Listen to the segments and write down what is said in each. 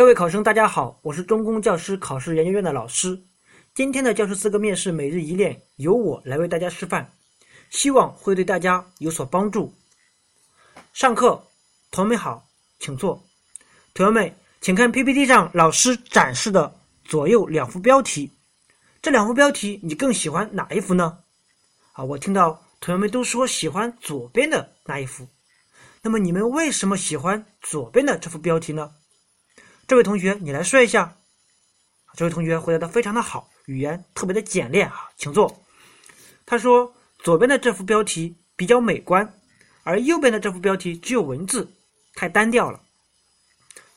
各位考生，大家好，我是中公教师考试研究院的老师。今天的教师资格面试每日一练由我来为大家示范，希望会对大家有所帮助。上课，同学们好，请坐。同学们，请看 PPT 上老师展示的左右两幅标题，这两幅标题你更喜欢哪一幅呢？啊，我听到同学们都说喜欢左边的那一幅，那么你们为什么喜欢左边的这幅标题呢？这位同学，你来说一下。这位同学回答的非常的好，语言特别的简练啊，请坐。他说：“左边的这幅标题比较美观，而右边的这幅标题只有文字，太单调了。”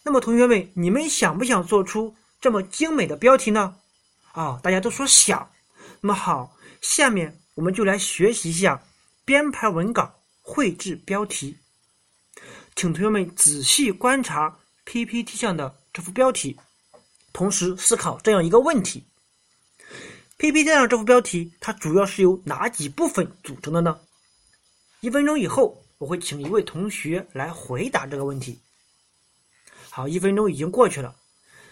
那么，同学们，你们想不想做出这么精美的标题呢？啊，大家都说想。那么好，下面我们就来学习一下编排文稿、绘制标题。请同学们仔细观察 PPT 上的。这幅标题，同时思考这样一个问题：PPT 上这幅标题它主要是由哪几部分组成的呢？一分钟以后，我会请一位同学来回答这个问题。好，一分钟已经过去了，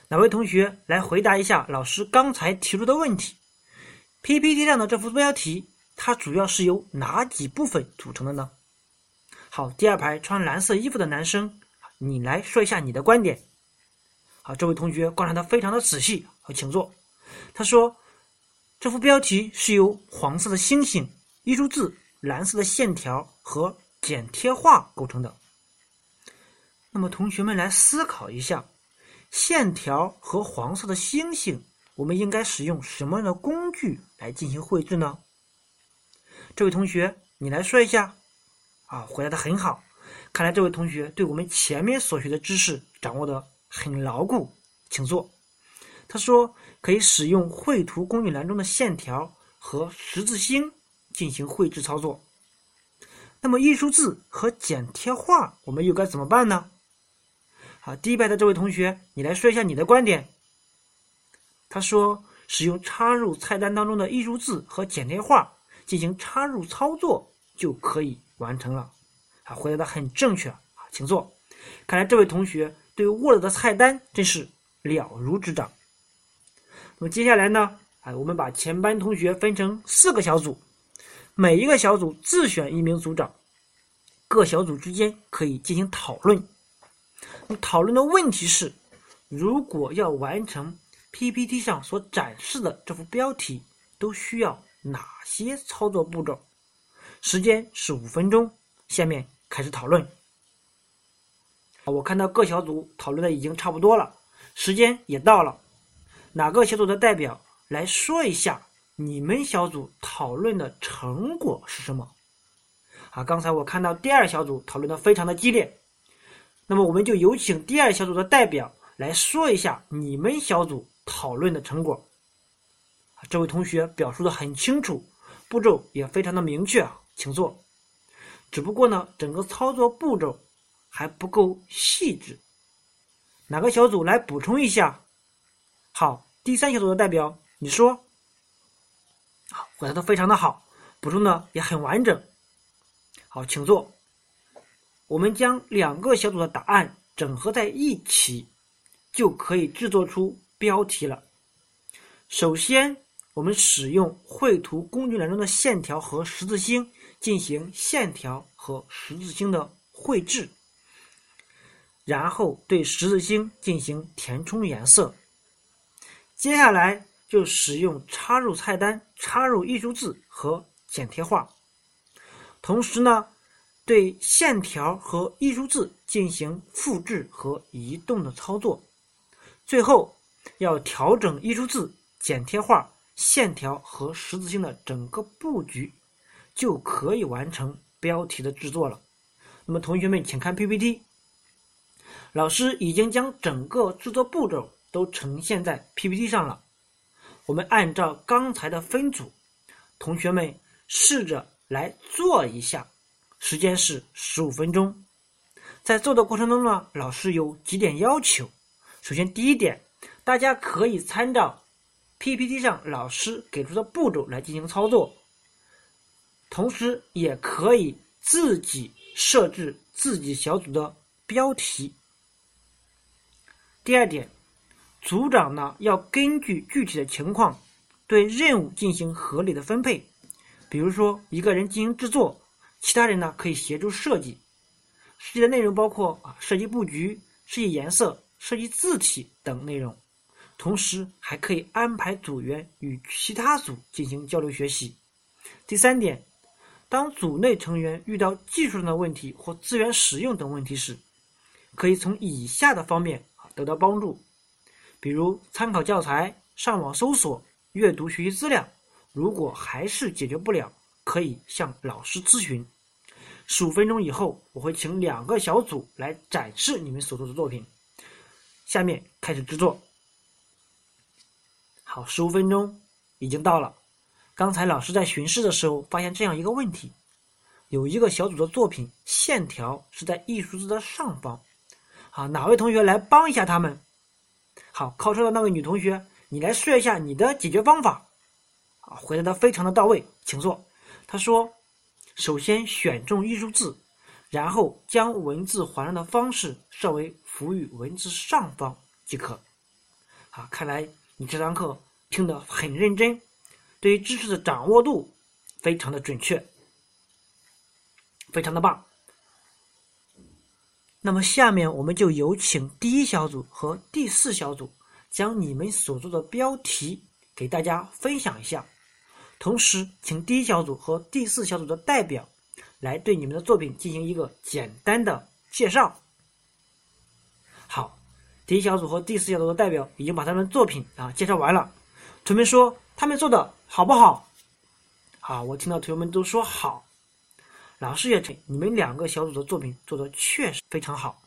哪位同学来回答一下老师刚才提出的问题？PPT 上的这幅标题它主要是由哪几部分组成的呢？好，第二排穿蓝色衣服的男生，你来说一下你的观点。好，这位同学观察的非常的仔细，好，请坐。他说，这幅标题是由黄色的星星、艺术字、蓝色的线条和剪贴画构成的。那么，同学们来思考一下，线条和黄色的星星，我们应该使用什么样的工具来进行绘制呢？这位同学，你来说一下。啊，回答的很好，看来这位同学对我们前面所学的知识掌握的。很牢固，请坐。他说可以使用绘图工具栏中的线条和十字星进行绘制操作。那么艺术字和剪贴画我们又该怎么办呢？好，第一排的这位同学，你来说一下你的观点。他说使用插入菜单当中的艺术字和剪贴画进行插入操作就可以完成了。啊，回答的很正确啊，请坐。看来这位同学。对 Word 的菜单真是了如指掌。那么接下来呢？哎，我们把全班同学分成四个小组，每一个小组自选一名组长，各小组之间可以进行讨论。讨论的问题是：如果要完成 PPT 上所展示的这幅标题，都需要哪些操作步骤？时间是五分钟。下面开始讨论。我看到各小组讨论的已经差不多了，时间也到了。哪个小组的代表来说一下你们小组讨论的成果是什么？啊，刚才我看到第二小组讨论的非常的激烈，那么我们就有请第二小组的代表来说一下你们小组讨论的成果。这位同学表述的很清楚，步骤也非常的明确啊，请坐。只不过呢，整个操作步骤。还不够细致，哪个小组来补充一下？好，第三小组的代表，你说。好，回答的非常的好，补充的也很完整。好，请坐。我们将两个小组的答案整合在一起，就可以制作出标题了。首先，我们使用绘图工具栏中的线条和十字星进行线条和十字星的绘制。然后对十字星进行填充颜色。接下来就使用插入菜单、插入艺术字和剪贴画。同时呢，对线条和艺术字进行复制和移动的操作。最后要调整艺术字、剪贴画、线条和十字星的整个布局，就可以完成标题的制作了。那么同学们，请看 PPT。老师已经将整个制作步骤都呈现在 PPT 上了。我们按照刚才的分组，同学们试着来做一下，时间是十五分钟。在做的过程中呢，老师有几点要求。首先，第一点，大家可以参照 PPT 上老师给出的步骤来进行操作，同时也可以自己设置自己小组的标题。第二点，组长呢要根据具体的情况对任务进行合理的分配。比如说，一个人进行制作，其他人呢可以协助设计。设计的内容包括啊设计布局、设计颜色、设计字体等内容。同时还可以安排组员与其他组进行交流学习。第三点，当组内成员遇到技术上的问题或资源使用等问题时，可以从以下的方面得到帮助，比如参考教材、上网搜索、阅读学习资料。如果还是解决不了，可以向老师咨询。十五分钟以后，我会请两个小组来展示你们所做的作品。下面开始制作。好，十五分钟已经到了。刚才老师在巡视的时候发现这样一个问题：有一个小组的作品线条是在艺术字的上方。好，哪位同学来帮一下他们？好，靠车的那位女同学，你来说一下你的解决方法。啊，回答的非常的到位，请坐。他说：首先选中艺术字，然后将文字环绕的方式设为浮于文字上方即可。啊，看来。你这堂课听得很认真，对于知识的掌握度非常的准确，非常的棒。那么下面我们就有请第一小组和第四小组将你们所做的标题给大家分享一下，同时请第一小组和第四小组的代表来对你们的作品进行一个简单的介绍。好。第一小组和第四小组的代表已经把他们作品啊介绍完了，同学们说他们做的好不好？好，我听到同学们都说好，老师也称你们两个小组的作品做的确实非常好，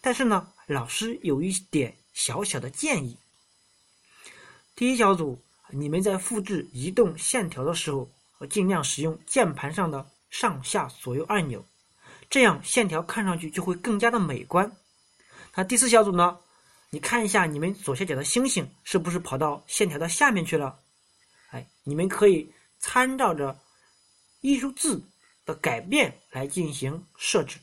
但是呢，老师有一点小小的建议。第一小组，你们在复制移动线条的时候，尽量使用键盘上的上下左右按钮，这样线条看上去就会更加的美观。那第四小组呢？你看一下你们左下角的星星是不是跑到线条的下面去了？哎，你们可以参照着艺术字的改变来进行设置。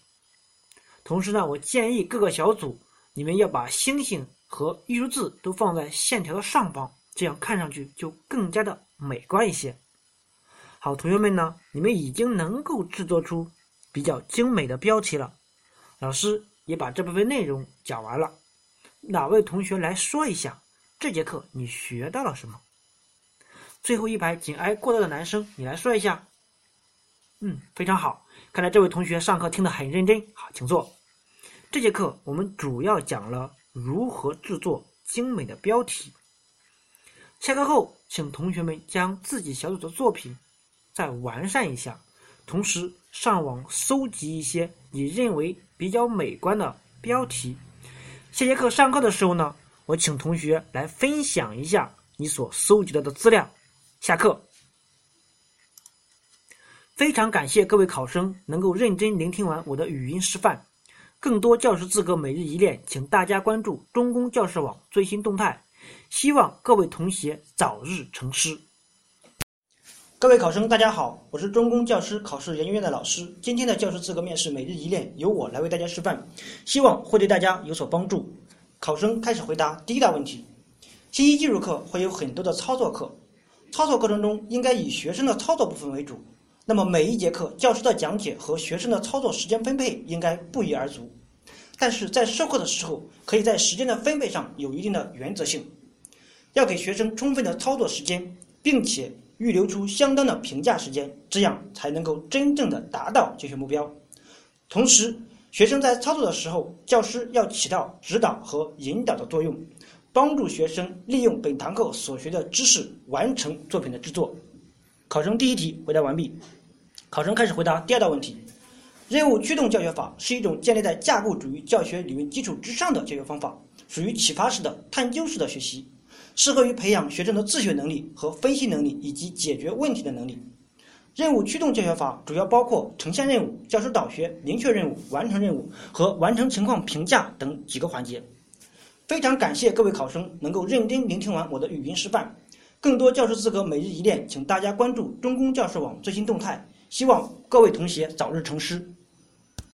同时呢，我建议各个小组你们要把星星和艺术字都放在线条的上方，这样看上去就更加的美观一些。好，同学们呢，你们已经能够制作出比较精美的标题了。老师也把这部分内容讲完了。哪位同学来说一下这节课你学到了什么？最后一排紧挨过道的男生，你来说一下。嗯，非常好，看来这位同学上课听得很认真。好，请坐。这节课我们主要讲了如何制作精美的标题。下课后，请同学们将自己小组的作品再完善一下，同时上网搜集一些你认为比较美观的标题。下节课上课的时候呢，我请同学来分享一下你所搜集到的资料。下课。非常感谢各位考生能够认真聆听完我的语音示范。更多教师资格每日一练，请大家关注中公教师网最新动态。希望各位同学早日成师。各位考生，大家好，我是中公教师考试研究院的老师。今天的教师资格面试每日一练由我来为大家示范，希望会对大家有所帮助。考生开始回答第一大问题：信息技术课会有很多的操作课，操作过程中应该以学生的操作部分为主。那么每一节课教师的讲解和学生的操作时间分配应该不一而足。但是在授课的时候，可以在时间的分配上有一定的原则性，要给学生充分的操作时间，并且。预留出相当的评价时间，这样才能够真正的达到教学目标。同时，学生在操作的时候，教师要起到指导和引导的作用，帮助学生利用本堂课所学的知识完成作品的制作。考生第一题回答完毕。考生开始回答第二道问题：任务驱动教学法是一种建立在架构主义教学理论基础之上的教学方法，属于启发式的、探究式的学习。适合于培养学生的自学能力和分析能力以及解决问题的能力。任务驱动教学法主要包括呈现任务、教师导学、明确任务、完成任务和完成情况评价等几个环节。非常感谢各位考生能够认真聆听完我的语音示范。更多教师资格每日一练，请大家关注中公教师网最新动态。希望各位同学早日成师。